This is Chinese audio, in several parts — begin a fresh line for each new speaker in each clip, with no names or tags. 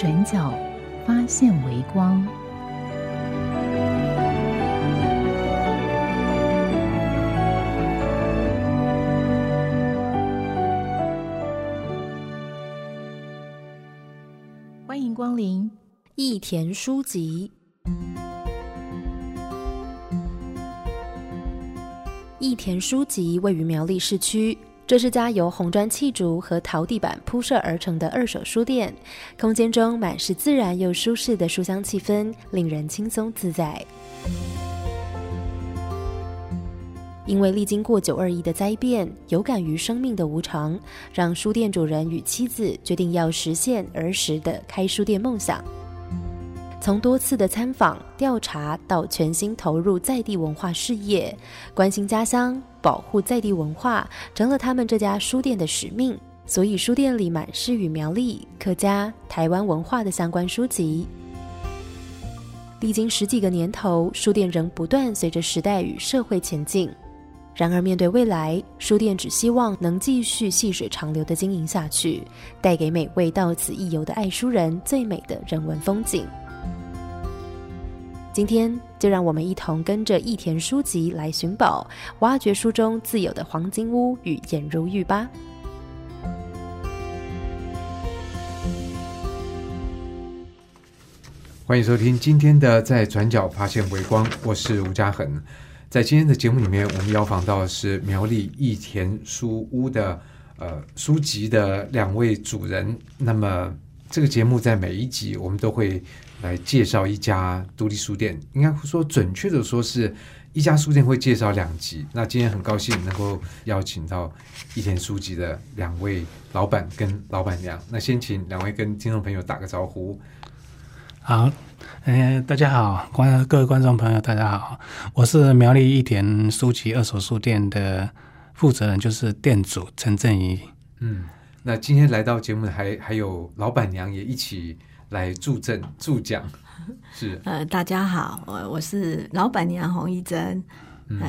转角发现微光。欢迎光临。
益田书籍，益田书籍位于苗栗市区，这是家由红砖砌筑和陶地板铺设而成的二手书店，空间中满是自然又舒适的书香气氛，令人轻松自在。因为历经过九二一的灾变，有感于生命的无常，让书店主人与妻子决定要实现儿时的开书店梦想。从多次的参访、调查到全心投入在地文化事业，关心家乡、保护在地文化，成了他们这家书店的使命。所以，书店里满是与苗栗、客家、台湾文化的相关书籍。历经十几个年头，书店仍不断随着时代与社会前进。然而，面对未来，书店只希望能继续细水长流的经营下去，带给每位到此一游的爱书人最美的人文风景。今天就让我们一同跟着益田书籍来寻宝，挖掘书中自有的黄金屋与颜如玉吧。
欢迎收听今天的《在转角发现微光》，我是吴嘉恒。在今天的节目里面，我们邀访到的是苗栗益田书屋的呃书籍的两位主人。那么这个节目在每一集我们都会来介绍一家独立书店，应该说准确的说是一家书店会介绍两集。那今天很高兴能够邀请到益田书籍的两位老板跟老板娘。那先请两位跟听众朋友打个招呼。
好，嗯、大家好，观各位观众朋友，大家好，我是苗栗益田书籍二手书店的负责人，就是店主陈振仪。
嗯，那今天来到节目的还还有老板娘也一起来助阵助讲，是
呃，大家好，我我是老板娘洪一珍。
嗯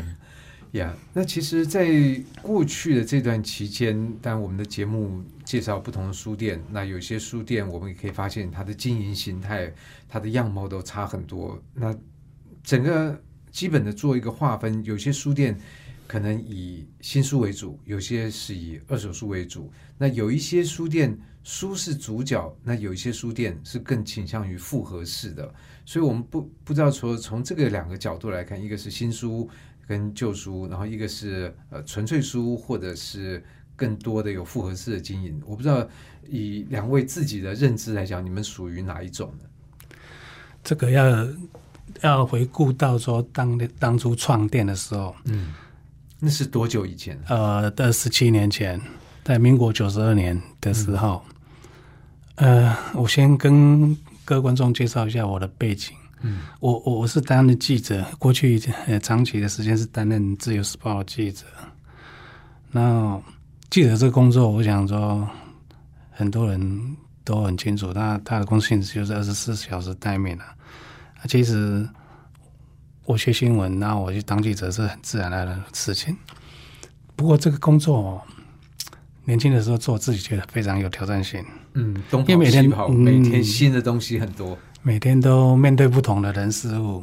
呀。那其实，在过去的这段期间，当然我们的节目介绍不同的书店，那有些书店我们也可以发现它的经营形态、它的样貌都差很多。那整个基本的做一个划分，有些书店可能以新书为主，有些是以二手书为主。那有一些书店书是主角，那有一些书店是更倾向于复合式的。所以我们不不知道说从这个两个角度来看，一个是新书跟旧书，然后一个是呃纯粹书，或者是更多的有复合式的经营。我不知道以两位自己的认知来讲，你们属于哪一种呢？
这个要要回顾到说当当初创店的时候，
嗯，那是多久以前？
呃，的十七年前，在民国九十二年的时候，呃，我先跟各位观众介绍一下我的背景。
嗯，
我我我是担任记者，过去呃长期的时间是担任《自由时报》的记者。那记者这个工作，我想说很多人都很清楚，他他的工作性质就是二十四小时待命的、啊。其实我学新闻，那我去当记者是很自然的事情。不过这个工作哦，年轻的时候做，自己觉得非常有挑战性。
嗯，东跑
因为每天
西跑，
嗯
每天新的东西很多。
每天都面对不同的人事物，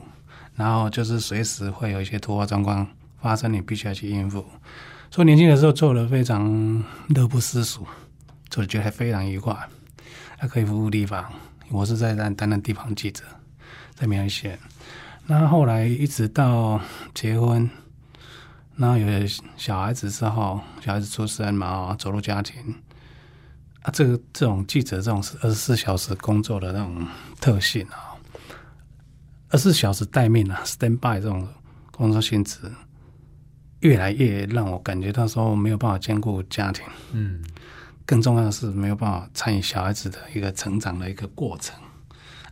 然后就是随时会有一些突发状况发生，你必须要去应付。所以年轻的时候做的非常乐不思蜀，做的觉得非常愉快，还可以服务地方。我是在担担任地方记者，在苗栗县。那后来一直到结婚，然后有些小孩子之后，小孩子出生嘛，走入家庭，啊，这个这种记者这种是二十四小时工作的那种特性啊，二十四小时待命啊，stand by 这种工作性质，越来越让我感觉到说没有办法兼顾家庭，
嗯
更重要的是没有办法参与小孩子的一个成长的一个过程。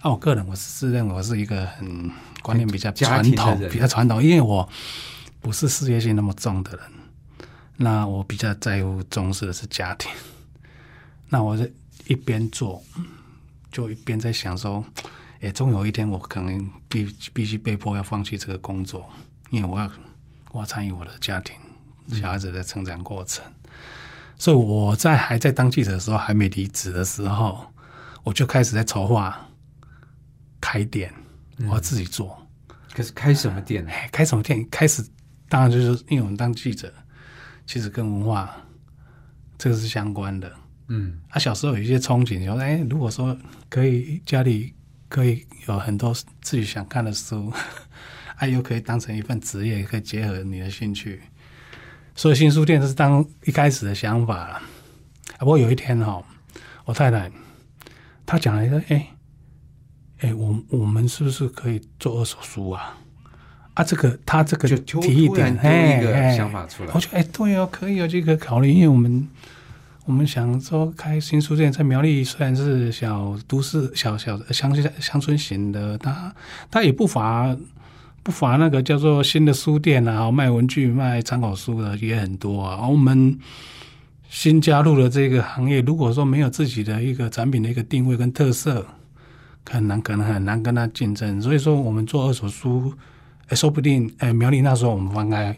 啊，我个人我是自认为我是一个很观念比较
家
传统、比较传统，因为我不是事业心那么重的人，那我比较在乎重视的是家庭。那我在一边做，就一边在想说，诶，终有一天我可能必必须被迫要放弃这个工作，因为我要我要参与我的家庭、小孩子的成长过程。所以我在还在当记者的时候，还没离职的时候，我就开始在筹划开店，我要自己做。
可是开什么店呢？
哎，开什么店？开始当然就是因为我们当记者，其实跟文化这个是相关的。
嗯
啊，小时候有一些憧憬，说哎，如果说可以家里可以有很多自己想看的书，啊，又可以当成一份职业，可以结合你的兴趣，所以新书店这是当一开始的想法了。啊，不过有一天哈、我太太她讲了一个，哎哎，我我们是不是可以做二手书啊？啊，这个他这个
就
提议
突然
点，
丢一个
哎哎
想法出来
我觉得哎，对哦，可以哦，这个考虑，因为我们我们想说开新书店，在苗栗虽然是小都市、小小的乡下乡村型的，它它也不乏不乏那个叫做新的书店啊，卖文具、卖参考书的也很多啊。而我们新加入的这个行业，如果说没有自己的一个产品的一个定位跟特色，很难可能很难跟它竞争。所以说，我们做二手书，哎，说不定哎，苗栗那时候我们翻开。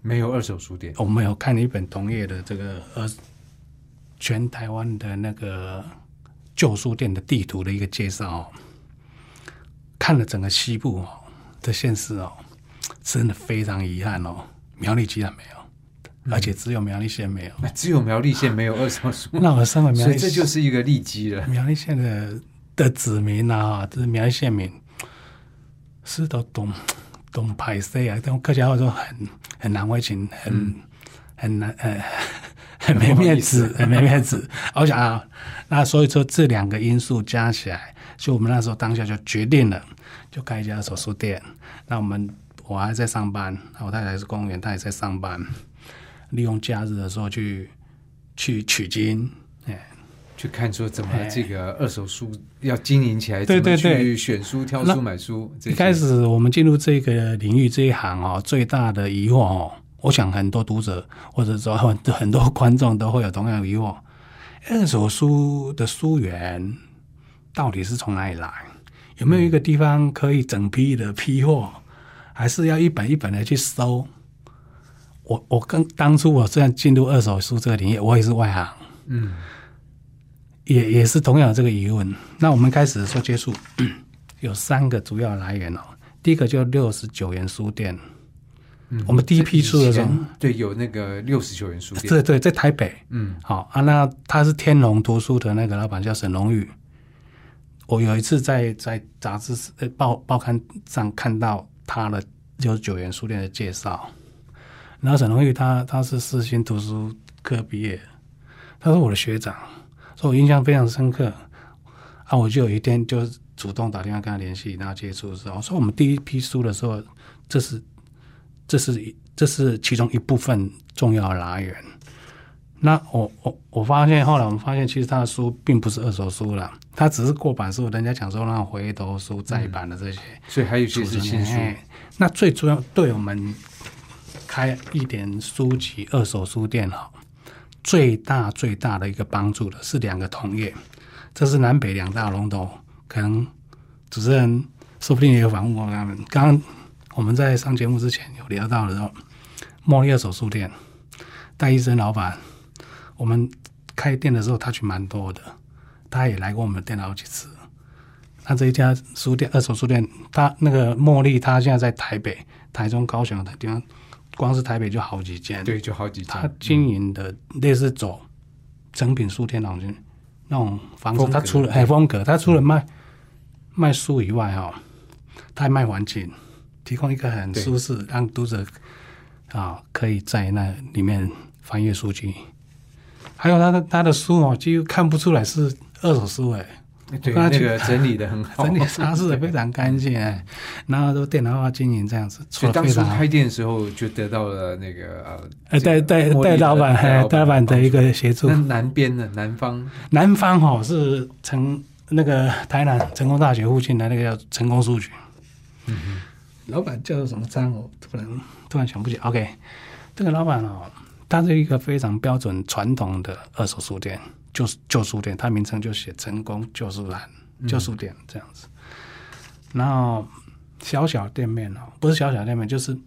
没有二手书店。
我们有看了一本同业的这个呃全台湾的那个旧书店的地图的一个介绍、哦，看了整个西部哦的县市哦，真的非常遗憾哦，苗栗居然没有，而且只有苗栗县没有。
那只有苗栗县没有二手书，
那我身为苗栗
所以这就是一个利基了。
苗栗县的的子民啊，就是苗栗县民，是都懂懂排斥啊，用客家话说很很难为情，很、很难呃很没面子，很没面子。我想啊，那所以说这两个因素加起来，就我们那时候当下就决定了，就开一家手术店。那我们我还在上班，我太太是公务员，她也在上班，利用假日的时候去去取经，哎。
去看说怎么
哎
这个二手书要经营起来，
对对对
怎么去选书、挑
那
书、买书。
一开始我们进入这个领域这一行哦，最大的疑惑哦，我想很多读者或者说很多很多观众都会有同样的疑惑：二手书的书源到底是从哪里来？有没有一个地方可以整批的批货，还是要一本一本的去收？我我跟当初我虽然进入二手书这个领域，我也是外行，
嗯
也也是同样的这个疑问。那我们开始说接触，有三个主要来源哦。第一个就六十九元书店，
嗯
我们第一批出的时候
对有那个六十九元书店，
对对，在台北。
嗯
好啊，那他是天龙图书的那个老板叫沈荣宇。我有一次在在杂志呃报报刊上看到他的六十九元书店的介绍，然后沈荣玉他他是世新图书科毕业，他是我的学长，所以我印象非常深刻。啊，我就有一天就主动打电话跟他联系，然后接触的时候，我说我们第一批书的时候，这是这是这是其中一部分重要的来源。那我我我发现后来我们发现，其实他的书并不是二手书了，他只是过版书，人家讲说那种回头书、再版的这些。
所以还有一些是新书。
哎那最主要对我们开一点书籍二手书店哈，最大最大的一个帮助的是两个同业，这是南北两大龙头，可能主持人说不定也有访问过他们。刚刚我们在上节目之前有聊到的时候，茉莉二手书店戴医生老板，我们开店的时候他去蛮多的，他也来过我们店好几次。那这一家书店，二手书店，他那个茉莉，他现在在台北、台中、高雄的地方，光是台北就好几间。
对，就好几
他。经营的类似走成品书店那种那种方式他除了哎风格，他除了卖卖书以外哈、他还卖环境，提供一个很舒适，让读者啊可以在那里面翻阅书籍。还有他的他的书哦，几乎看不出来是二手书哎，
对，那个整理的很好，
整理擦拭的非常干净，哎，然后都电脑化经营这样子，
所以当
做的非常好
初开。店的时候就得到了那个呃，
呃，带带
茉莉的
带老板，
带
哎，带老板的一
帮
个协助。
南边的？南方
南方哈是成那个台南成功大学附近的那个叫成功书局，
嗯哼
老板叫做什么张？我突然突然想不起。OK，这个老板哦，它是一个非常标准传统的二手书店，旧旧书店，它名称就写成功旧书栏旧书店这样子。然后小小店面哦，不是小小店面，就是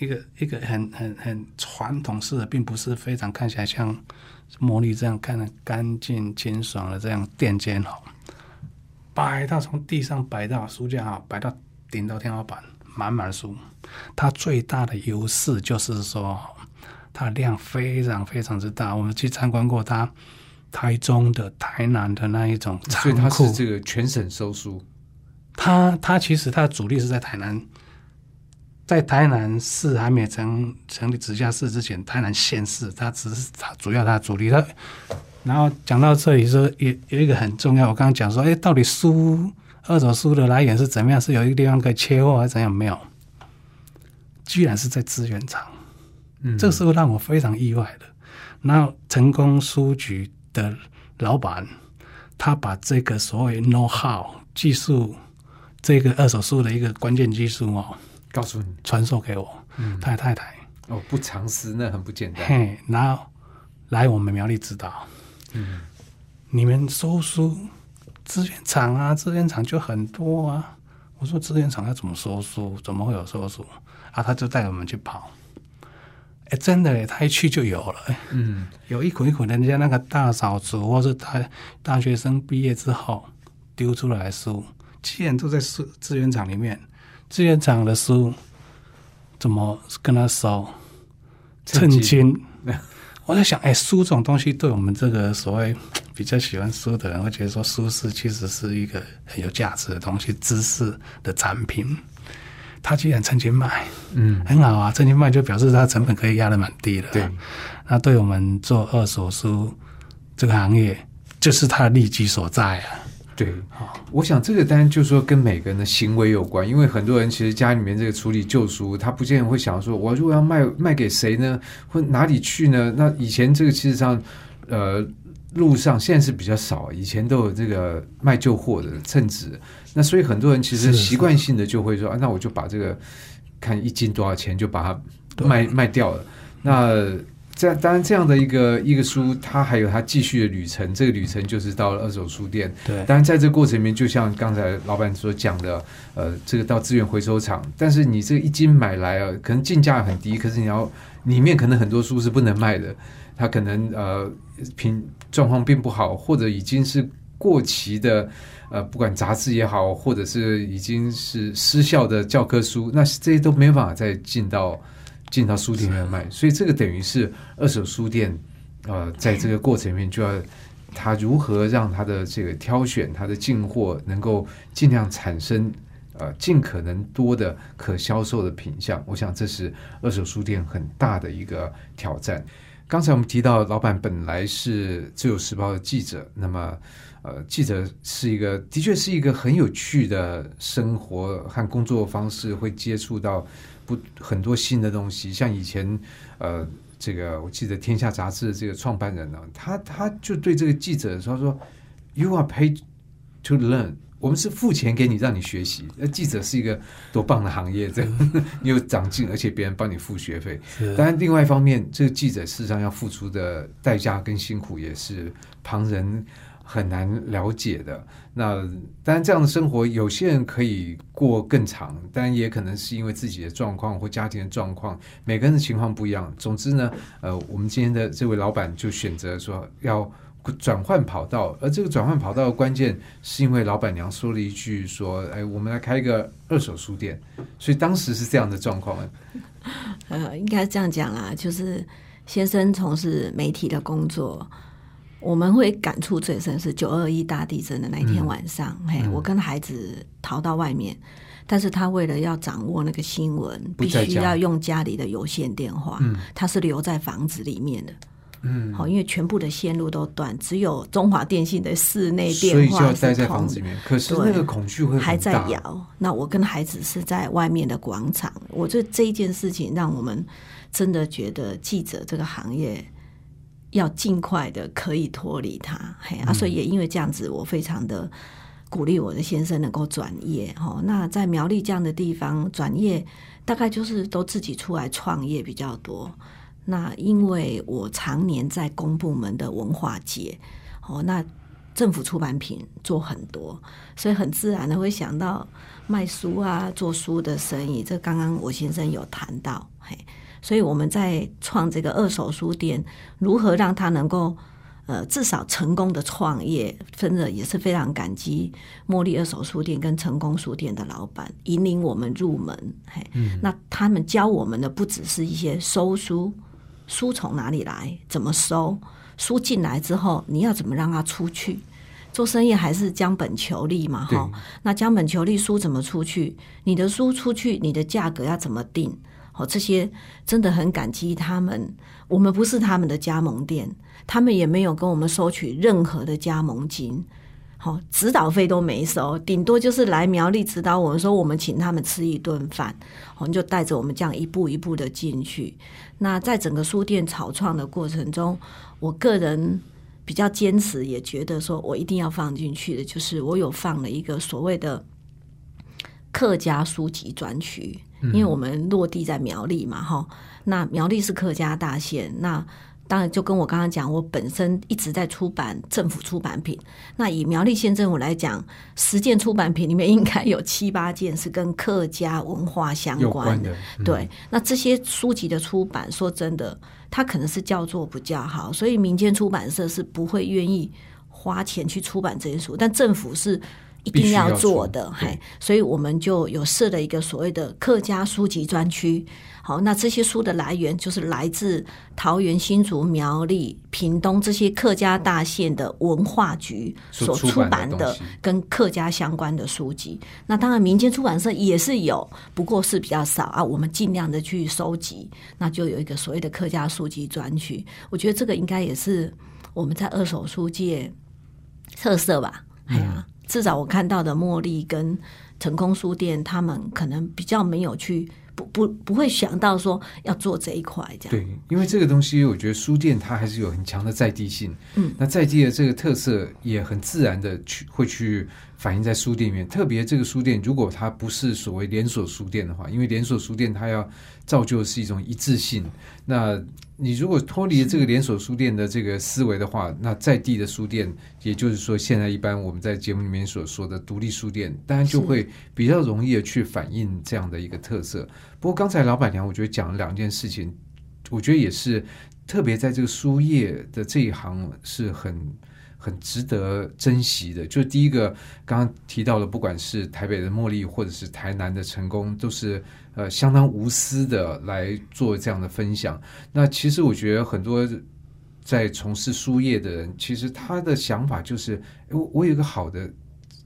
一个一个很很很传统式的，并不是非常看起来像茉莉这样看的干净清爽的这样店间哦，摆到从地上摆到书架哈，摆到顶到天花板，满满的书。它最大的优势就是说，它量非常非常之大。我们去参观过它台中的、台南的那一种
所以它
仓库
是，这个全省收书，
它它其实它的主力是在台南，在台南市还没成成立直辖市之前，台南县市它只是它主要它的主力。它然后讲到这里说，有有一个很重要，我刚刚讲说，哎，到底书二手书的来源是怎么样？是有一个地方可以切货还是怎样？没有，居然是在资源厂。
嗯，
这个是让我非常意外的。然后成功书局的老板，他把这个所谓 know how 技术，这个二手书的一个关键技术哦，
告诉你
传授给我，他的太太，
哦，不藏私那很不简单，
嘿，然后来我们苗栗指导，
嗯，
你们收书资源厂啊，资源厂就很多啊。我说资源厂要怎么收书？怎么会有收书啊？他就带我们去跑。哎，真的耶，他一去就有了。哎
嗯，
有一捆一捆人家那个大扫除，或是大大学生毕业之后丢出来的书，既然都在书资源厂里面，资源厂的书怎么跟他收？
趁机
趁金。我在想，哎，书这种东西，对我们这个所谓比较喜欢书的人，会觉得说，书是其实是一个很有价值的东西，知识的产品。他既然趁金卖，
嗯，
很好啊，趁金卖就表示他成本可以压得蛮低的。
对，
那对我们做二手书这个行业，就是它的利基所在啊。
对，我想这个当然就是说跟每个人的行为有关，因为很多人其实家里面这个处理旧书，他不见得会想说，我如果要卖卖给谁呢，或哪里去呢？那以前这个其实上，呃，路上现在是比较少，以前都有这个卖旧货的称职，那所以很多人其实习惯性的就会说，啊，那我就把这个看一斤多少钱就把它卖卖掉了。那这样当然这样的一个一个书，它还有它继续的旅程，这个旅程就是到了二手书店。
对，
当然，在这个过程里面，就像刚才老板所讲的，呃，这个到资源回收厂，但是你这个一斤买来啊，可能进价很低，可是你要里面可能很多书是不能卖的，它可能呃品状况并不好，或者已经是过期的，呃，不管杂志也好，或者是已经是失效的教科书，那这些都没办法再进到进到书店里面卖，所以这个等于是二手书店，呃，在这个过程里面就要。他如何让他的这个挑选他的进货能够尽量产生呃尽可能多的可销售的品相？我想这是二手书店很大的一个挑战。刚才我们提到，老板本来是自由时报的记者，那么呃，记者是一个的确是一个很有趣的生活和工作方式，会接触到不很多新的东西，像以前呃。这个我记得《天下》杂志这个创办人呢，他他就对这个记者说说，You are paid to learn，我们是付钱给你让你学习。那记者是一个多棒的行业，这样 你有长进，而且别人帮你付学费。
是
当然，另外一方面，这个记者事实上要付出的代价跟辛苦也是旁人很难了解的。那当然，这样的生活有些人可以过更长，当然也可能是因为自己的状况或家庭的状况，每个人的情况不一样。总之呢，呃，我们今天的这位老板就选择说要转换跑道，而这个转换跑道的关键是因为老板娘说了一句说：“哎，我们来开一个二手书店。”所以当时是这样的状况。
呃，应该这样讲啦，就是先生从事媒体的工作，我们会感触最深是九二一大地震的那一天晚上，嘿，
嗯
我跟孩子逃到外面，但是他为了要掌握那个新闻，必须要用家里的有线电话，
嗯
他是留在房子里面的。嗯，好，因为全部的线路都断，只有中华电信的室内电
所以就
话
要待在房子里面。可是那个恐惧会
还在。摇。那我跟孩子是在外面的广场，我觉得这一件事情让我们真的觉得记者这个行业要尽快的可以脱离它。嘿啊，所以也因为这样子，我非常的鼓励我的先生能够转业。哦，那在苗栗这样的地方转业，大概就是都自己出来创业比较多。那因为我常年在公部门的文化界，哦，那政府出版品做很多，所以很自然的会想到卖书啊，做书的生意。这刚刚我先生有谈到，嘿，所以我们在创这个二手书店，如何让它能够呃至少成功的创业，真的也是非常感激茉莉二手书店跟成功书店的老板引领我们入门，嘿，那他们教我们的不只是一些收书。书从哪里来？怎么收？书进来之后，你要怎么让它出去？做生意还是将本求利嘛，
对
哈。那将本求利，书怎么出去？你的书出去，你的价格要怎么定？哦，这些真的很感激他们。我们不是他们的加盟店，他们也没有跟我们收取任何的加盟金。好，指导费都没收，顶多就是来苗栗指导我们，说我们请他们吃一顿饭，我们就带着我们这样一步一步的进去。那在整个书店草创的过程中，我个人比较坚持，也觉得说我一定要放进去的，就是我有放了一个所谓的客家书籍专区，因为我们落地在苗栗嘛，哈，那苗栗是客家大县，那。当然，就跟我刚刚讲，我本身一直在出版政府出版品。那以苗栗县政府来讲，十件出版品里面应该有七八件是跟客家文化相
有
关
关的，嗯
对，那这些书籍的出版，说真的，它可能是叫做不叫好，所以民间出版社是不会愿意花钱去出版这些书，但政府是一定要做的，嘿，所以我们就有设了一个所谓的客家书籍专区。好，那这些书的来源就是来自桃园、新竹、苗栗、屏东这些客家大县的文化局所出
版
版的跟客家相关的书籍。那当然，民间出版社也是有，不过是比较少啊。我们尽量的去收集，那就有一个所谓的客家书籍专区。我觉得这个应该也是我们在二手书界特色吧。哎呀、至少我看到的茉莉跟成功书店，他们可能比较没有去。不不不会想到说要做这一块这样，
对，因为这个东西，我觉得书店它还是有很强的在地性。
嗯，
那在地的这个特色也很自然的去会去反映在书店里面。特别这个书店，如果它不是所谓连锁书店的话，因为连锁书店它要造就的是一种一致性。那你如果脱离这个连锁书店的这个思维的话，那在地的书店，也就是说现在一般我们在节目里面所说的独立书店，当然就会比较容易的去反映这样的一个特色。不过刚才老板娘我觉得讲了两件事情，我觉得也是特别在这个书业的这一行是很很值得珍惜的。就第一个，刚刚提到的，不管是台北的茉莉，或者是台南的成功，都是呃相当无私的来做这样的分享。那其实我觉得很多。在从事书业的人，其实他的想法就是，我我有一个好的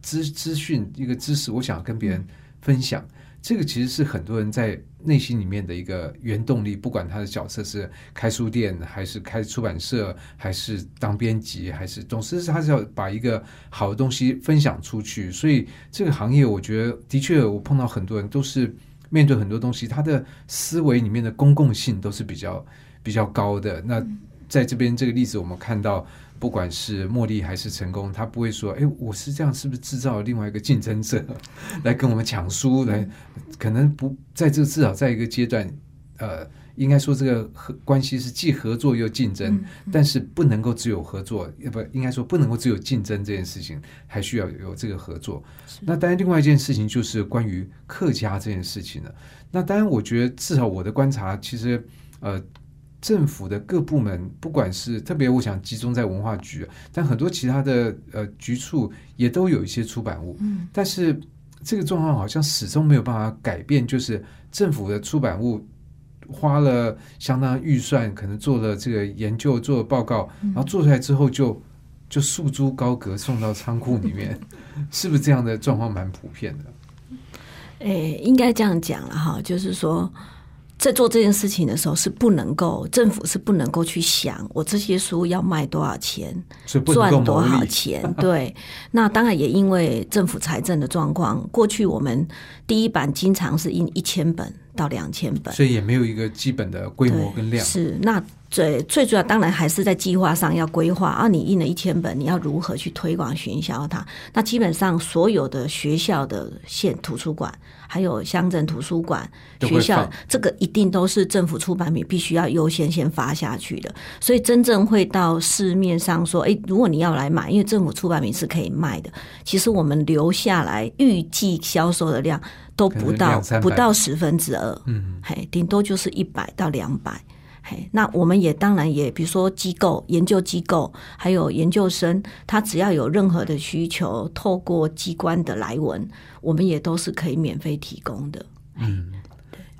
资资讯，一个知识，我想跟别人分享。这个其实是很多人在内心里面的一个原动力，不管他的角色是开书店，还是开出版社，还是当编辑，还是总之是他是要把一个好的东西分享出去。所以这个行业，我觉得的确，我碰到很多人都是面对很多东西，他的思维里面的公共性都是比较比较高的。那在这边这个例子，我们看到。不管是茉莉还是成功，他不会说：“哎，我是这样，是不是制造了另外一个竞争者 来跟我们抢书？来，可能不在这个至少在一个阶段，呃，应该说这个合关系是既合作又竞争，但是不能够只有合作，要不应该说不能够只有竞争这件事情，还需要有这个合作。那当然，另外一件事情就是关于客家这件事情了。那当然，我觉得至少我的观察，其实呃。政府的各部门，不管是特别，我想集中在文化局，但很多其他的呃局处也都有一些出版物。
嗯，
但是这个状况好像始终没有办法改变，就是政府的出版物花了相当预算，可能做了这个研究，做了报告，然后做出来之后就就束之高阁，送到仓库里面，是不是这样的状况蛮普遍的？
诶，应该这样讲了哈，就是说。在做这件事情的时候，是不能够政府是不能够去想我这些书要卖多少钱，赚多。少钱？对，那当然也因为政府财政的状况，过去我们第一版经常是印一千本到两千本，
所以也没有一个基本的规模跟量。
是，那最最主要当然还是在计划上要规划啊。你印了一千本，你要如何去推广行销它？那基本上所有的学校的县图书馆，还有乡镇图书馆、学校
放，
这个一定都是政府出版品必须要优先先发下去的。所以真正会到市面上说，诶，如果你要来买，因为政府出版品是可以卖的，其实我们留下来预计销售的量都不到不到十分之二。
嗯，
嘿，顶多就是一百到两百。嘿，那我们也当然也，比如说机构、研究机构，还有研究生，他只要有任何的需求，透过机关的来文，我们也都是可以免费提供的。
嗯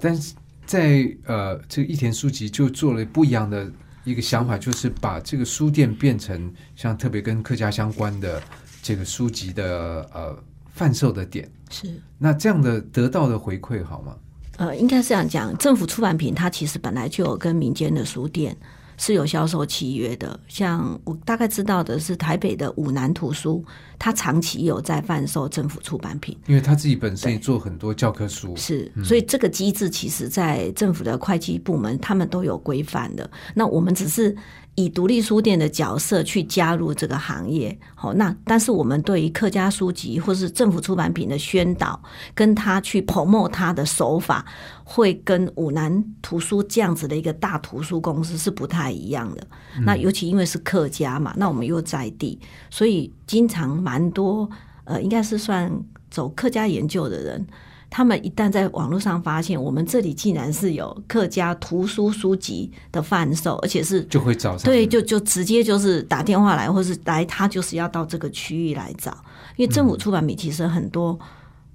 但是在呃，这个益田书籍就做了不一样的一个想法，就是把这个书店变成像特别跟客家相关的这个书籍的呃贩售的点。
是，
那这样的得到的回馈好吗？
呃，应该是这样讲，政府出版品它其实本来就有跟民间的书店是有销售契约的。像我大概知道的是，台北的五南图书，它长期有在贩售政府出版品。
因为他自己本身也做很多教科书，
是，所以这个机制其实，在政府的会计部门，他们都有规范的。那我们只是以独立书店的角色去加入这个行业。好，那但是我们对于客家书籍或是政府出版品的宣导，跟他去 promote 他的手法，会跟五南图书这样子的一个大图书公司是不太一样的。那尤其因为是客家嘛，那我们又在地，所以经常蛮多呃，应该是算走客家研究的人。他们一旦在网络上发现我们这里竟然是有客家图书书籍的贩售，而且是
就会找上
对，就就直接就是打电话来，或是来，他就是要到这个区域来找，因为政府出版品其实很多，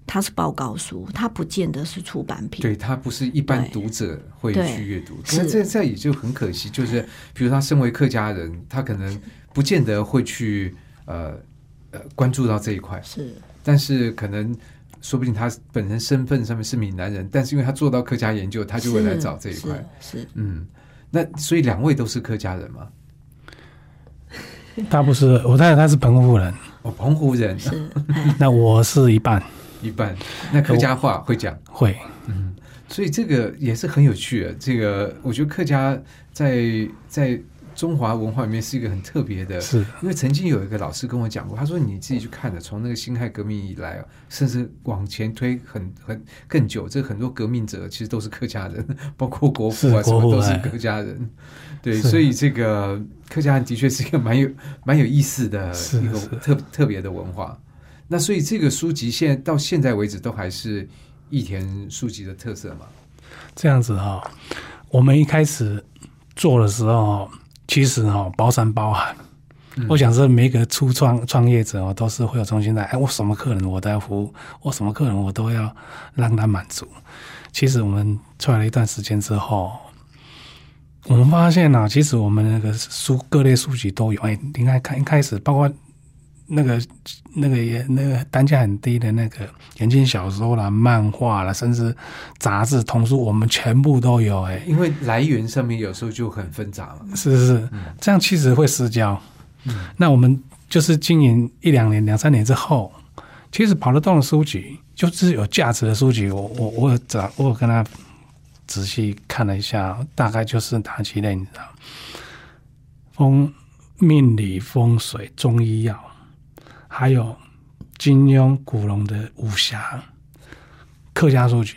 它是报告书，它不见得是出版品。
对他不是一般读者会去阅读，
是。
那这这也就很可惜，就是比如他身为客家人，他可能不见得会去呃呃关注到这一块，
是。
但是可能说不定他本身身份上面是闽南人，但是因为他做到客家研究，他就会来找这一块。
是是
嗯，那所以两位都是客家人吗？
他不是，我太太她是澎湖人，
哦，澎湖人
那我是一半
一半，那客家话会讲。
会，嗯
所以这个也是很有趣的。这个我觉得客家在在中华文化里面是一个很特别的，
是
因为曾经有一个老师跟我讲过，他说你自己去看的，从那个辛亥革命以来啊，甚至往前推很很更久，这很多革命者其实都是客家人，包括国父啊什么都是
哎
客家人。对，所以这个客家人的确是一个蛮有 蛮有意思的一个特特别的文化。那所以这个书籍现在到现在为止都还是益田书籍的特色嘛？
这样子哈、我们一开始做的时候，其实哈、包山包海。我想是每一个初创创业者哦，都是会有重新在。哎，我什么客人我都要服务，我什么客人我都要让他满足。其实我们出来了一段时间之后，我们发现呢、其实我们那个书各类书籍都有。哎，你看看一开始，包括那个那个也那个单价很低的那个言情小说啦、漫画啦，甚至杂志、童书，我们全部都有。哎，
因为来源上面有时候就很纷杂嘛。
是是是，这样其实会失焦。那我们就是经营一两年、两三年之后，其实跑得动的书籍，就是有价值的书籍，我我我有找，我有跟他仔细看了一下，大概就是哪几类，你知道？风命理、风水、中医药，还有金庸、古龙的武侠、客家书籍，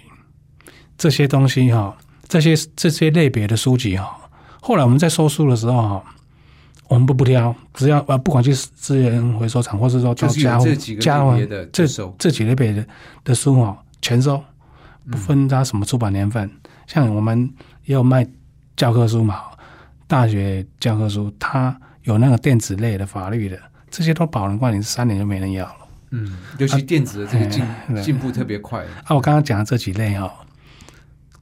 这些东西哈、这些这些类别的书籍哈、后来我们在收书的时候哈、我们不不挑，只要呃，不管去资源回收厂，或是说到家户家户
的
这
就收
这几类别的的书哦，全收，不分它什么出版年份。像我们也有卖教科书嘛，大学教科书，它有那个电子类的、法律的，这些都保人冠你三年就没人要了。
嗯，尤其电子的这个进进步特别快，
啊，我刚刚讲的这几类哦，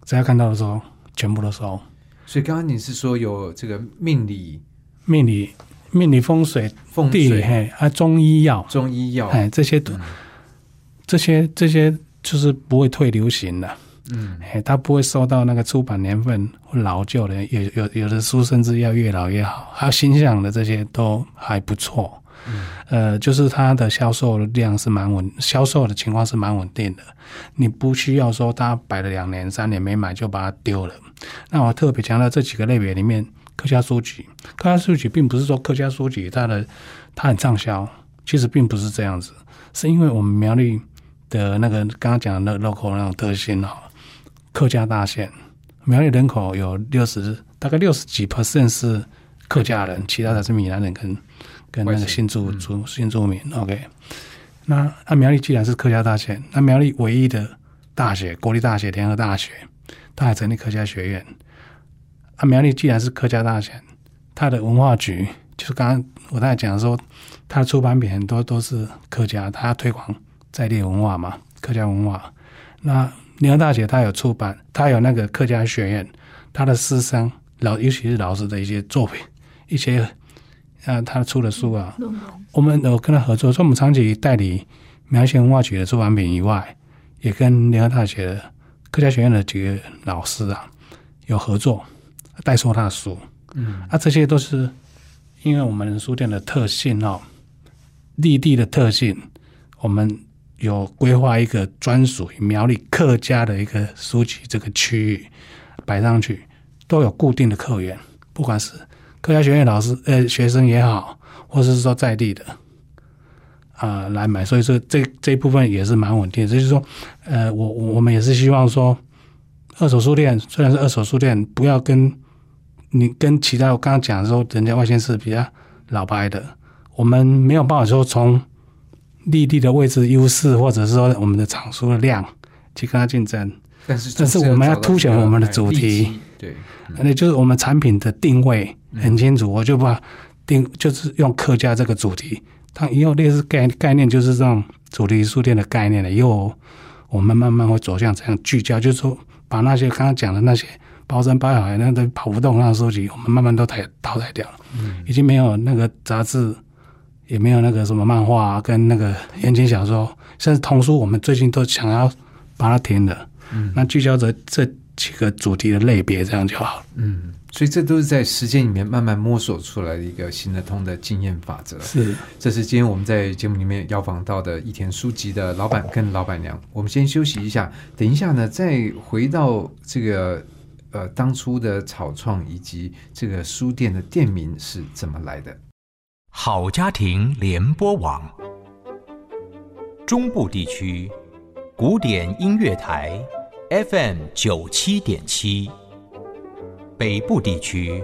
只要看到的时候，全部都收。
所以刚刚你是说有这个命理、
命理、命理风水、
风
地理，
水、
嘿，啊，中医药，
中医药，
哎，这些都，这些这些就是不会退流行的。
嗯，
哎，它不会受到那个出版年份或老旧的，有有有的书甚至要越老越好，还有新向的这些都还不错。
嗯，
呃，就是它的销售量是蛮稳，销售的情况是蛮稳定的。你不需要说它摆了两年、三年没买就把它丢了。那我特别强调这几个类别里面，客家书籍，客家书籍并不是说客家书籍它的它很畅销，其实并不是这样子，是因为我们苗栗的那个刚刚讲的那 local 那种特性哦，客家大县，苗栗人口有六十，大概六十几 percent 是客家人，其他的是闽南人跟跟那个新住住新住民。OK，那那苗栗既然是客家大县，那苗栗唯一的大学国立大学联合大学，它还成立客家学院。啊，苗栗既然是客家大县，它的文化局就是刚刚我刚才讲说，它的出版品很多都是客家，它要推广在地文化嘛，客家文化。那联合大学它有出版，它有那个客家学院，它的师生老，尤其是老师的一些作品，一些啊，他出的书啊，我们有跟他合作，说我们长期代理苗县文化局的出版品以外，也跟联合大学的客家学院的几个老师啊有合作，代收他的书。
嗯，
啊，这些都是因为我们书店的特性哦，立地的特性，我们有规划一个专属于苗栗客家的一个书籍这个区域摆上去，都有固定的客源，不管是客家学院老师呃学生也好，或者是说在地的啊、来买，所以说这这一部分也是蛮稳定的。就是说，呃，我我我们也是希望说，二手书店虽然是二手书店，不要跟你跟其他我刚刚讲的说，人家外县市比较老牌的，我们没有办法说从立地的位置优势，或者是说我们的场数的量去跟他竞争。
但是
但是我们要凸显我们的主题
对，
那就是我们产品的定位很清楚，我就把定就是用客家这个主题，它以后类似概概念就是这种主题书店的概念了。以后我们慢慢会走向这样聚焦，就是说把那些刚刚讲的那些包山包海那都跑不动那种书籍，我们慢慢都汰淘汰掉了，已经没有那个杂志。也没有那个什么漫画、啊、跟那个言情小说，甚至童书，我们最近都想要把它停了。
嗯
那聚焦着这几个主题的类别，这样就好了。
嗯，所以这都是在时间里面慢慢摸索出来的一个行得通的经验法则。
是，
这是今天我们在节目里面邀访到的益田书籍的老板跟老板娘。我们先休息一下，等一下呢，再回到这个呃当初的草创以及这个书店的店名是怎么来的。
好家庭联播网，中部地区古典音乐台 FM 九七点七，北部地区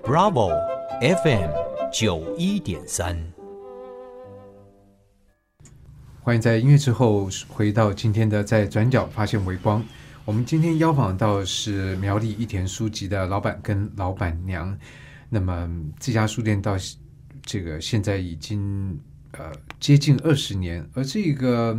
Bravo FM 九一点三。
欢迎在音乐之后回到今天的在转角发现微光。我们今天邀访到是苗栗一田书籍的老板跟老板娘。那么这家书店到这个现在已经呃接近二十年，而这个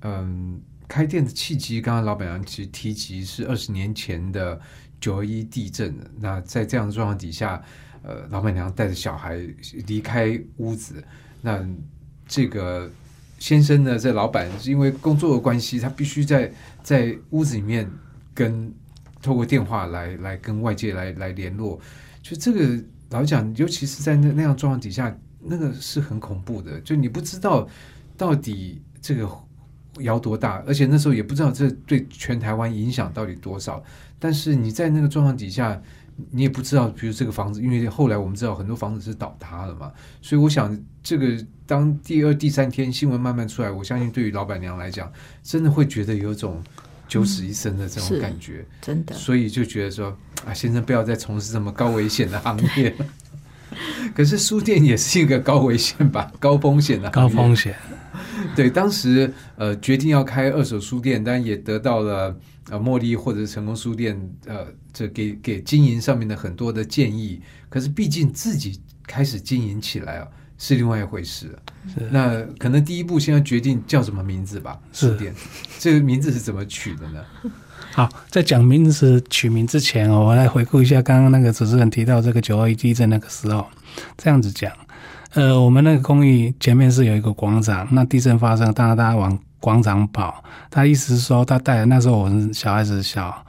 嗯、开店的契机，刚刚老板娘其实提及是二十年前的九一地震。那在这样的状况底下，呃，老板娘带着小孩离开屋子，那这个先生呢，这老板是因为工作的关系，他必须在在屋子里面跟透过电话来来跟外界来来联络。就这个老讲，尤其是在那那样状况底下，那个是很恐怖的。就你不知道到底这个摇多大，而且那时候也不知道这对全台湾影响到底多少。但是你在那个状况底下，你也不知道，比如这个房子，因为后来我们知道很多房子是倒塌了嘛，所以我想这个当第二、第三天新闻慢慢出来，我相信对于老板娘来讲，真的会觉得有种九死一生的这种感觉。
真的。
所以就觉得说啊，先生不要再从事这么高危险的行业。可是书店也是一个高危险吧，高风险的行业
高风险。
对，当时呃决定要开二手书店，但也得到了呃茉莉或者是成功书店呃这给给经营上面的很多的建议。可是毕竟自己开始经营起来啊，是另外一回事。那可能第一步先要决定叫什么名字吧，
是
书店这个名字是怎么取的呢？
好，在讲名字取名之前哦，我来回顾一下刚刚那个主持人提到这个九二一地震那个时候，这样子讲，呃，我们那个公寓前面是有一个广场，那地震发生，当然大家往广场跑。他意思是说，他带那时候我们小孩子小，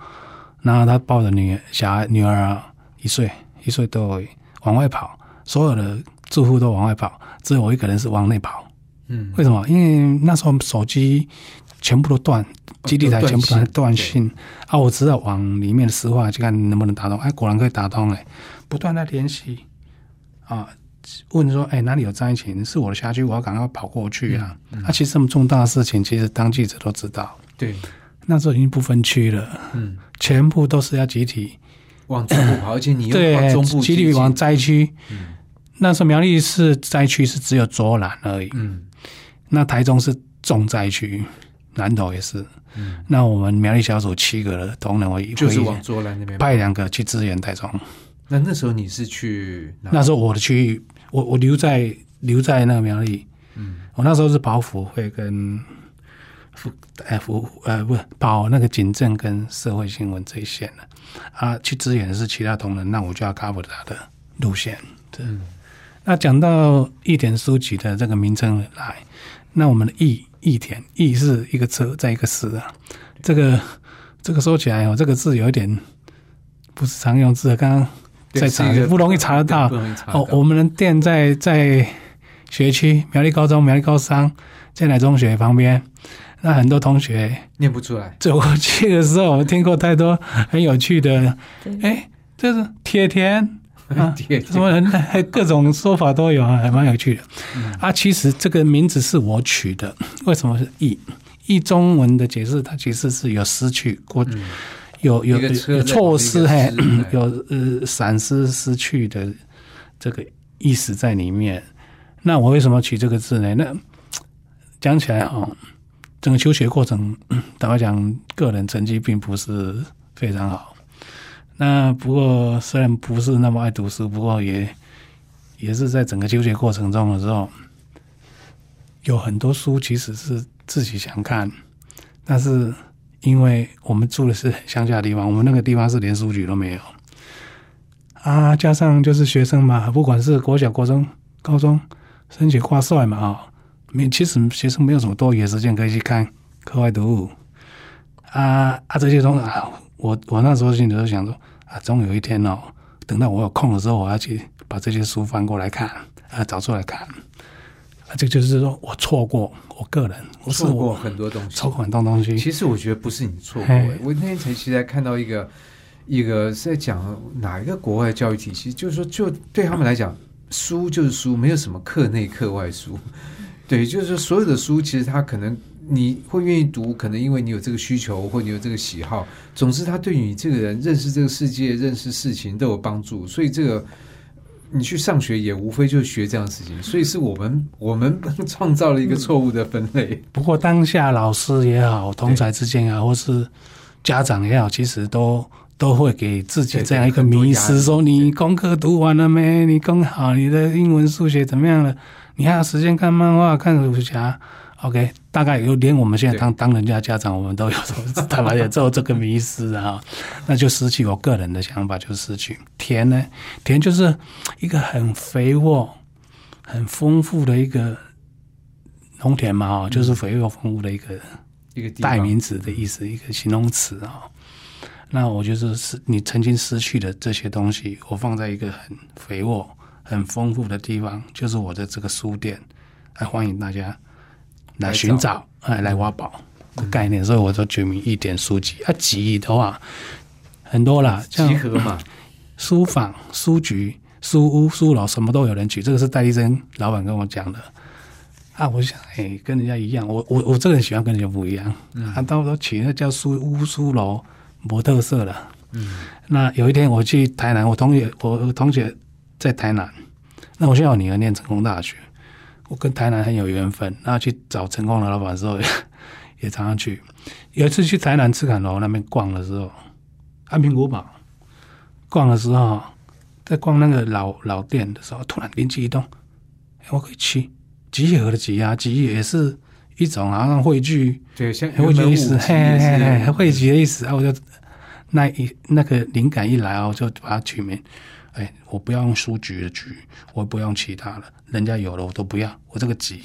然后他抱着女小孩女儿啊，一岁一岁多往外跑，所有的住户都往外跑，只有我一个人是往内跑。
嗯，
为什么？因为那时候手机全部都断，基地台全部都在断信啊！我知道往里面的私话去看能不能打通，哎，果然可以打通哎，不断在联系啊，问说哎哪里有灾情？是我的辖区，我要赶快跑过去啊！那、其实这么重大的事情，其实当记者都知道，
对，
那时候已经不分区了，
嗯，
全部都是要集体
往中部跑，而且你又往
对集体往灾区。
嗯
那时候苗栗市灾区是只有卓兰而已，
嗯
那台中是重灾区，南投也是。
嗯，
那我们苗栗小组七个的同仁，我
就是往卓兰那边跑。
派两个去支援台中。
那那时候你是去
那时候我的区域，我我留在留在那个苗栗。
嗯，
我那时候是跑府会跟府哎府呃不跑那个警政跟社会新闻这一线的啊，去支援的是其他同仁，那我就要 cover 他的路线。对，
嗯
那讲到义田书籍的这个名称来，那我们的义义田义是一个车在一个市啊，这个这个说起来哦，这个字有一点不是常用字，刚刚
对
在查
是一个
不容易查得到哦。我们的店在在学区苗栗高中、苗栗高三、建来中学旁边，那很多同学
念不出来，
走过去的时候，我们听过太多很有趣的，
对
哎，这是铁田。什么人还各种说法都有啊，还蛮有趣的。
嗯
啊，其实这个名字是我取的，为什么是易”？“易中文的解释，它其实是有失去过，有有错失，嘿 有呃闪失失去的这个意思在里面。那我为什么取这个字呢？那讲起来哦，整个求学过程，坦白讲，个人成绩并不是非常好。那不过虽然不是那么爱读书，不过也也是在整个求学过程中的时候，有很多书其实是自己想看，但是因为我们住的是乡下的地方，我们那个地方是连书局都没有。啊，加上就是学生嘛，不管是国小、国中、高中，升学挂帅嘛啊，没其实学生没有什么多余的时间可以去看课外读物。啊啊这些东西啊，我我那时候心里就想说啊，总有一天哦，等到我有空的时候，我要去把这些书翻过来看啊，找出来看，这就是说我错过我个人，我是
错过很多东西，
错过很多东西，
其实我觉得不是你错过、欸，我那天才其实才看到一个一个是在讲哪一个国外教育体系，就是说就对他们来讲，书就是书，没有什么课内课外书。对，就是说所有的书，其实它可能你会愿意读，可能因为你有这个需求或你有这个喜好，总之它对你这个人认识这个世界、认识事情都有帮助。所以这个你去上学也无非就是学这样的事情，所以是我们 我们创造了一个错误的分类。
不过当下老师也好，同才之间也好，或是家长也好，其实都都会给自己这样一个迷失，说你功课读完了没？你功好，你的英文、数学怎么样了？你还有时间看漫画、看武侠？OK，大概有连我们现在当当人家家长，我们都有坦白讲，有这个迷失啊，那就失去我个人的想法，就失去。田呢？田就是一个很肥沃、很丰富的一个农田嘛，哦，就是肥沃丰富的一个。
一个
代名词的意思，一个形容词啊、那我就是失你曾经失去的这些东西，我放在一个很肥沃、很丰富的地方，就是我的这个书店，来欢迎大家来寻找，哎，来挖宝的概念。所以我就取名一点书籍啊，集的话很多啦，像
集合嘛，
书坊、书局、书屋、书楼，什么都有人取。这个是戴医生老板跟我讲的啊。我想，哎、跟人家一样，我我我这个人喜欢跟人家不一样。啊，到时候取那叫书屋、书楼，没特色了。
嗯，
那有一天我去台南，我同学我我同学在台南，那我现在我女儿念成功大学，我跟台南很有缘分。那去找成功的老板的时候，也常常去。有一次去台南赤坎楼那边逛的时候，安平古堡逛的时候，在逛那个老老店的时候，突然灵机一动，哎我可以去集合的集啊，集也是一种好像汇聚
对，像
汇聚的意思，嘿嘿嘿，汇集的意思啊，我就那一那个灵感一来啊，我就把它取名。哎，我不要用书局的局，我不要用其他的，人家有了我都不要，我这个集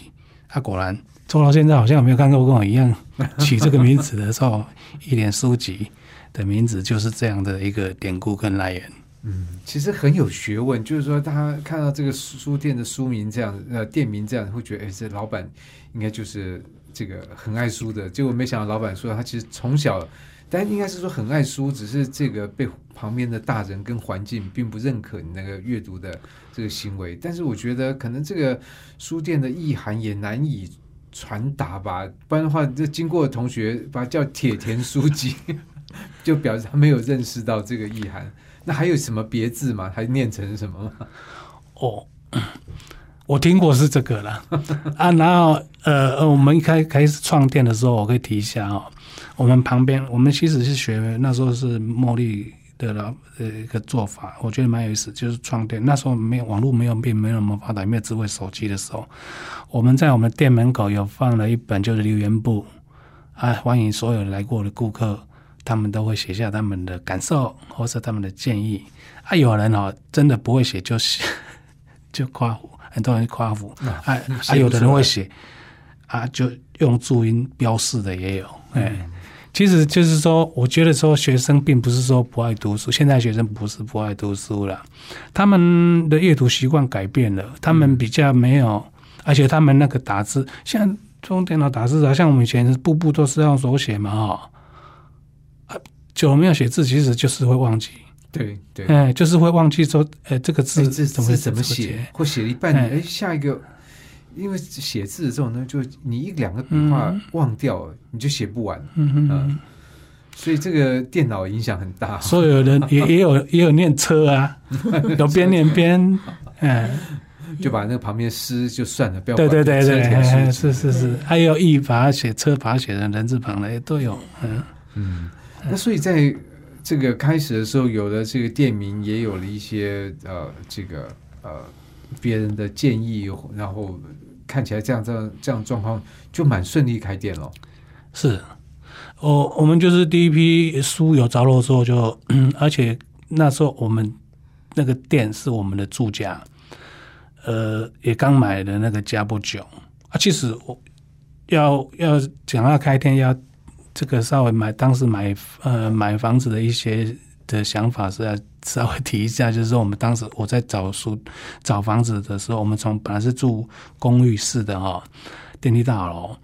啊他果然做到现在，好像有没有看过跟我一样 取这个名字的时候，一连书籍的名字就是这样的一个典故跟来源。
嗯，其实很有学问，就是说，他看到这个书店的书名这样，呃，店名这样，会觉得，哎，这老板应该就是这个很爱书的。结果没想到，老板说他其实从小，但应该是说很爱书，只是这个被旁边的大人跟环境并不认可你那个阅读的这个行为。但是我觉得，可能这个书店的意涵也难以传达吧，不然的话，这经过同学把它叫铁田书籍，就表示他没有认识到这个意涵。那还有什么别字吗？还念成什么吗？
哦，我听过是这个了 啊。然后呃，我们一开开始创店的时候，我可以提一下哦。我们旁边，我们其实是学那时候是茉莉的老呃一个做法，我觉得蛮有意思。就是创店那时候没有网络，没有并没有那么发达，没有智慧手机的时候，我们在我们店门口有放了一本就是留言簿啊，欢迎所有来过的顾客。他们都会写下他们的感受，或者他们的建议。啊，有人哦，真的不会写，就写 就夸胡，很多人夸胡。啊，还有的人会写，啊，就用注音标示的也有。哎，其实就是说，我觉得说，学生并不是说不爱读书，现在学生不是不爱读书了，他们的阅读习惯改变了，他们比较没有，而且他们那个打字，像用电脑打字啊，像我们以前步步都是用手写嘛，哈。久了没有写字，其实就是会忘记。
对对，
哎，就是会忘记说，哎，这个字
字
怎么
怎么写，或写一半，哎，下一个，因为写字这种东西，就你一两个笔画忘掉，你就写不完。嗯嗯，所以这个电脑影响很大。
所有人也 也有也有念车啊，有边念边，嗯，
就把那个旁边诗就算了，不要
对对对对，是是是，还有意把它写车，把它写成人字旁的，都有。嗯
嗯。那所以在这个开始的时候，有了这个店名，也有了一些呃，这个呃别人的建议，然后看起来这样这样这样状况就蛮顺利开店了。
是，我我们就是第一批书有着落之后，就 而且那时候我们那个店是我们的住家，呃，也刚买的那个家不久啊。其实我要要讲要开店要。这个稍微买当时买呃买房子的一些的想法是要 稍微提一下，就是说我们当时我在找书找房子的时候，我们从本来是住公寓式的哈电梯大楼，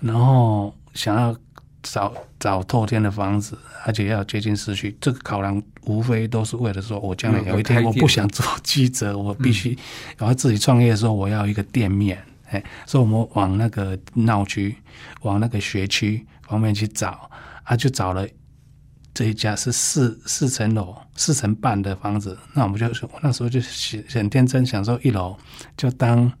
然后想要找找透天的房子，而且要接近市区，这个考量无非都是为了说我将来有一天我不想做记者，我必须然后自己创业的时候我要一个店面，哎，所以我们往那个闹区，往那个学区。方面去找啊，就找了这一家是四四层楼、四层半的房子。那我们就那时候就很天真，想说一楼就当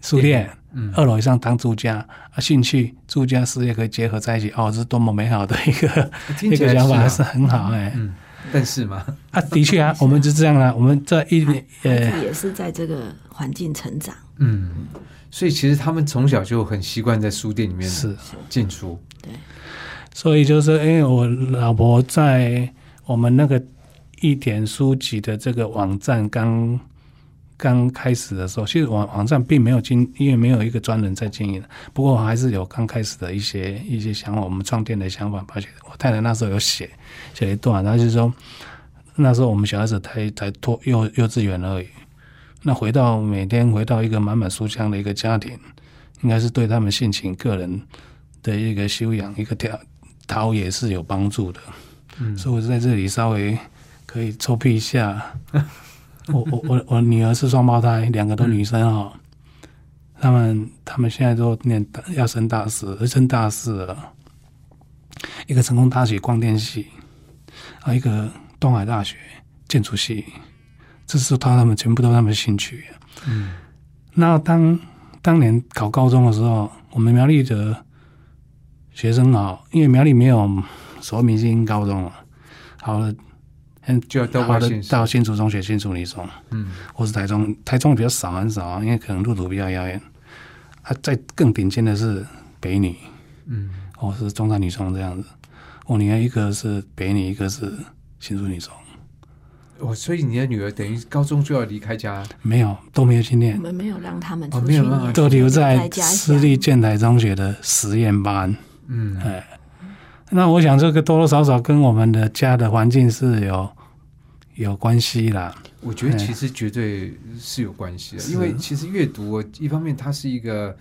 书店，二楼以上当住家啊，兴趣住家事业可以结合在一起，哦，这是多么美好的一个 一个想法，还是很好哎。
嗯，但是嘛，
啊，的确啊，我们就这样啊，我们这一
呃也是在这个环境成长，
嗯。所以其实他们从小就很习惯在书店里面
是
进出，
对。
所以就是因为我老婆在我们那个一点书籍的这个网站刚刚开始的时候，其实网网站并没有经，因为没有一个专人在经营。不过还是有刚开始的一些一些想法，我们创店的想法。而且我太太那时候有写写一段，然后就说那时候我们小孩子才才托幼幼稚园而已。那回到每天回到一个满满书香的一个家庭，应该是对他们性情、个人的一个修养、一个调陶冶是有帮助的。嗯，所以我在这里稍微可以臭屁一下。我我我我女儿是双胞胎，两个都女生哦。他们他们现在都念大要升大四，升大四了。一个成功大学光电系，啊，一个东海大学建筑系。这是他他们全部都他们兴趣。嗯，那当当年考高中的时候，我们苗栗的学生啊，因为苗栗没有所谓明星高中了，好了，
嗯，就要到
到新竹中学、新竹女中，嗯，或是台中，台中比较少，很少，因为可能路途比较遥远。啊，在更顶尖的是北女，嗯，或是中山女中这样子。我女儿一个是北女，一个是新竹女中。
哦，所以你的女儿等于高中就要离开家，
没有都没有去
我，们没有让他们
哦
出去
没有让他
念，
都留在私立建台中学的实验班。
嗯，
哎，那我想这个多多少少跟我们的家的环境是有有关系啦。
我觉得其实绝对是有关系的，因为其实阅读，一方面它是一个，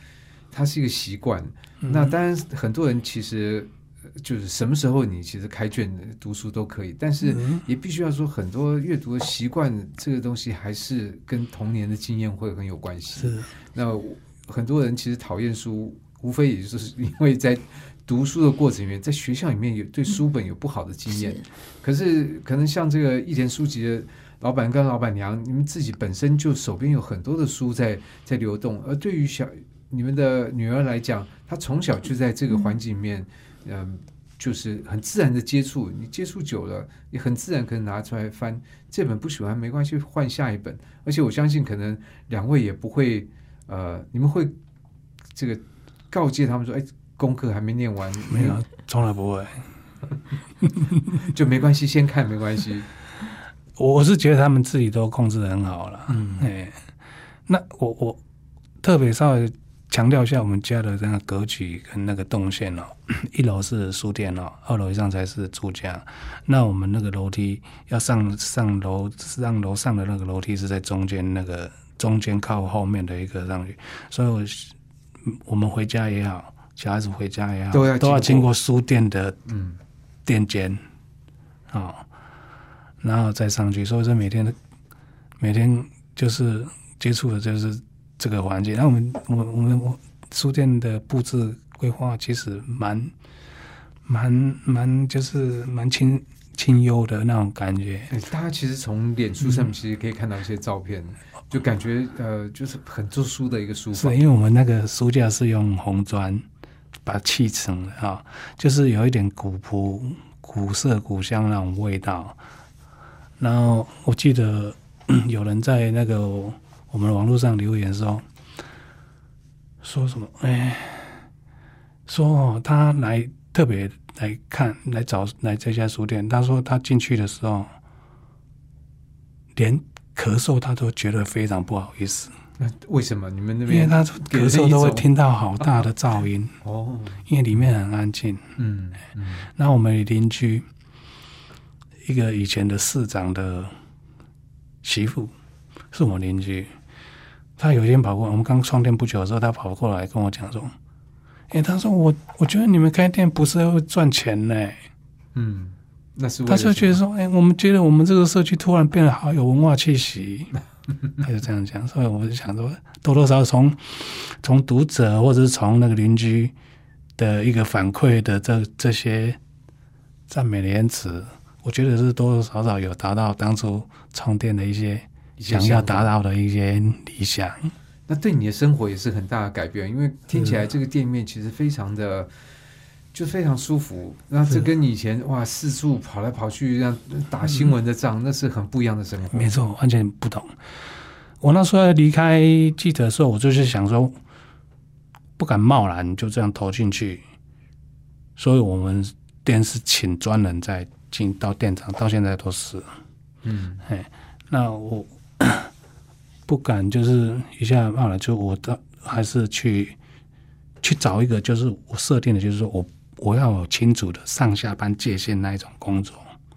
它是一个习惯。
嗯
那当然，很多人其实呃就是什么时候你其实开卷读书都可以，但是
嗯
也必须要说，很多阅读的习惯这个东西还是跟童年的经验会很有关系。
是
那很多人其实讨厌书，无非也就是因为在读书的过程里面，在学校里面有对书本有不好的经验。
是
可是可能像这个一田书籍的老板跟老板娘，你们自己本身就手边有很多的书在在流动，而对于小你们的女儿来讲，她从小就在这个环境里面，嗯。就是很自然的接触，你接触久了，你很自然可能拿出来翻。这本不喜欢没关系，换下一本。而且我相信，可能两位也不会，呃，你们会这个告诫他们说，哎，功课还没念完，
没有，从来不会。
就没关系，先看没关系。
我是觉得他们自己都控制的很好了。
嗯
哎，那我我特别稍微强调一下我们家的这个格局跟那个动线哦。一楼是书店哦，二楼以上才是住家。那我们那个楼梯要上上楼上楼上的那个楼梯是在中间那个中间靠后面的一个上去，所以我我们回家也好，小孩子回家也好，
都要
都要
经过
书店的
嗯，
垫肩，哦，然后再上去，所以说每天每天就是接触的就是这个环境。那我们我我们我书店的布置规划其实蛮蛮蛮就是蛮清清幽的那种感觉。
哎大家其实从脸书上面其实可以看到一些照片，就感觉呃，就是很做书的一个书房
是。因为我们那个书架是用红砖把它砌成啊，就是有一点古朴、古色古香那种味道。然后我记得 有人在那个我们网络上留言说，说什么？哎，说，他来特别来看来找来这家书店，他说他进去的时候，连咳嗽他都觉得非常不好意思。
那为什么你们那边？
因为他
给人
咳嗽都会听到好大的噪音，
哦，
因为里面很安静。
嗯嗯
那我们邻居一个以前的市长的媳妇，是我邻居。他有一天跑过来，我们刚创店不久的时候，他跑过来跟我讲说：“哎、他说我我觉得你们开店不是会赚钱呢、
嗯，那是
他就觉得说，哎、我们觉得我们这个社区突然变得好有文化气息，他就这样讲，所以我就想说，多多少少从从读者或者是从那个邻居的一个反馈的这这些赞美的言辞，我觉得是多多少少有达到当初创店的一些想要达到的一些理想。
那对你的生活也是很大的改变，因为听起来这个店面其实非常的，就非常舒服。那这跟你以前哇四处跑来跑去，让打新闻的仗，那是很不一样的生活。
没错，完全不同。我那时候离开记者的时候，我就是想说，不敢贸然就这样投进去，所以我们电视请专人在进到店长，到现在都是。
嗯
那我不敢就是一下贸然，就我的还是去去找一个，就是我设定的，就是说我我要有清楚的上下班界限那一种工作。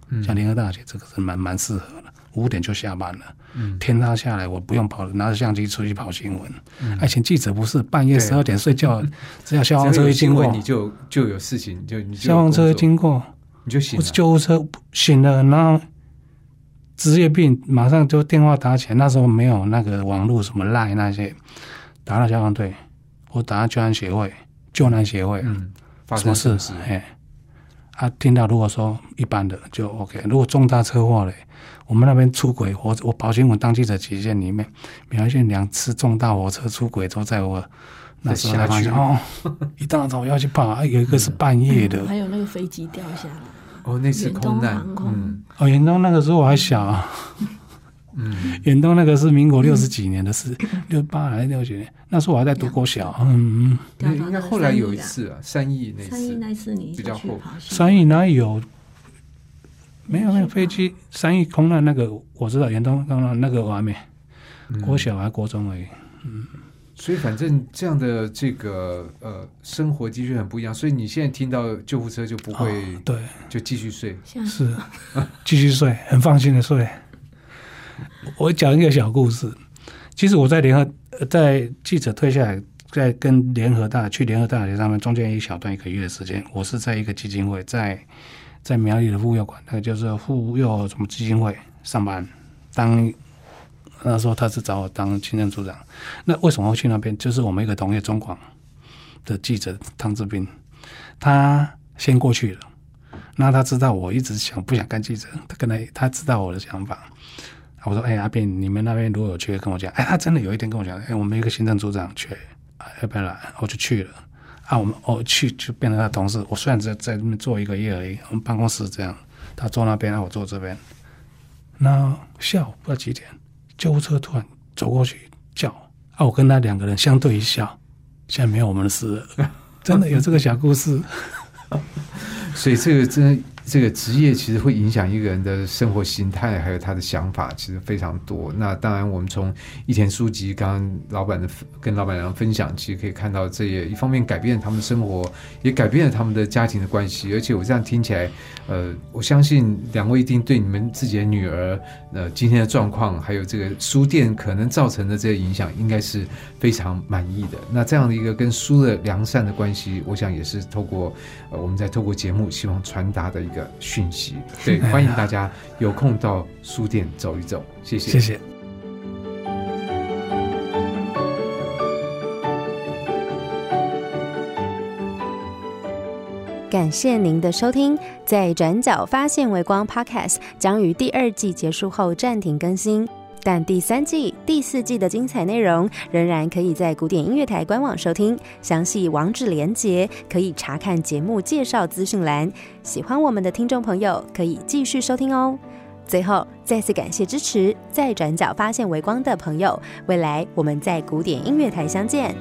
嗯
像联合大学这个是蛮蛮适合的，五点就下班了。
嗯
天塌下来，我不用跑，拿着相机出去跑新闻。
嗯
以前记者不是半夜十二点睡觉，只要消防车一经过，，
你就就有事情，就
消防车一经过，
你就醒了。
救护车醒了，然后职业病马上就电话打起来。那时候没有那个网络什么赖那些，打到消防队，我打到救援协会、救难协会，
嗯，发
什么事？
生什么？事？
哎，啊，听到如果说一般的就 OK，如果重大车祸嘞，我们那边出轨，我我保新闻当记者期间里面，苗县两次重大火车出轨都在我那时候才发现哦，一大早要去跑，啊有一个是半夜的，
还有那个飞机掉下来，
哦，那次空。难，
空
嗯。
哦，远东那个时候我还小啊，
嗯，
远东那个是民国六十几年的事，六八还是六九年，那时候我还在读国小，嗯嗯，
那应该后来有一次啊，三亿那
次三亿，那次你
比较后
跑新闻
三亿哪有？没有没有飞机三亿空难那个我知道，远东空难那个我还没，国小还国中而已。
嗯所以反正这样的这个呃生活的确很不一样，所以你现在听到救护车就不会、
哦对，
就继续睡。
是继续睡，很放心的睡。我讲一个小故事，其实我在联合在记者退下来，在跟联合大去联合大学上面中间一小段一个月的时间，我是在一个基金会，在在苗栗的妇幼馆，那个就是妇幼什么基金会上班，当那时候他是找我当行政组长。那为什么会去那边？就是我们一个同业中广的记者汤志斌，他先过去了。那他知道我一直想不想干记者，他跟他他知道我的想法。我说：“哎、阿斌，你们那边如果有缺，跟我讲。”哎，他真的有一天跟我讲：“哎，我们一个行政组长缺，啊要不要来？”我就去了。啊，我们我去就变成他同事。我虽然在在那边做一个月而已，我们办公室这样，他坐那边，啊，我坐这边。那下午不知道几点，救护车突然走过去叫啊，我跟他两个人相对一笑，现在没有我们的事。真的有这个小故事。
所以这个真这个职业其实会影响一个人的生活形态，还有他的想法，其实非常多。那当然，我们从一田书籍刚刚老板的跟老板娘分享，其实可以看到，这也一方面改变了他们的生活，也改变了他们的家庭的关系。而且我这样听起来，呃，我相信两位一定对你们自己的女儿，呃，今天的状况，还有这个书店可能造成的这些影响，应该是非常满意的。那这样的一个跟书的良善的关系，我想也是透过呃我们在透过节目希望传达的一个讯息。对，欢迎大家有空到书店走一走，谢谢，
谢谢。
感谢您的收听，在转角发现微光 Podcast 将于第二季结束后暂停更新，但第三季、第四季的精彩内容仍然可以在古典音乐台官网收听，详细网址连接可以查看节目介绍资讯栏。喜欢我们的听众朋友可以继续收听哦。最后，再次感谢支持再转角发现微光的朋友，未来我们在古典音乐台相见。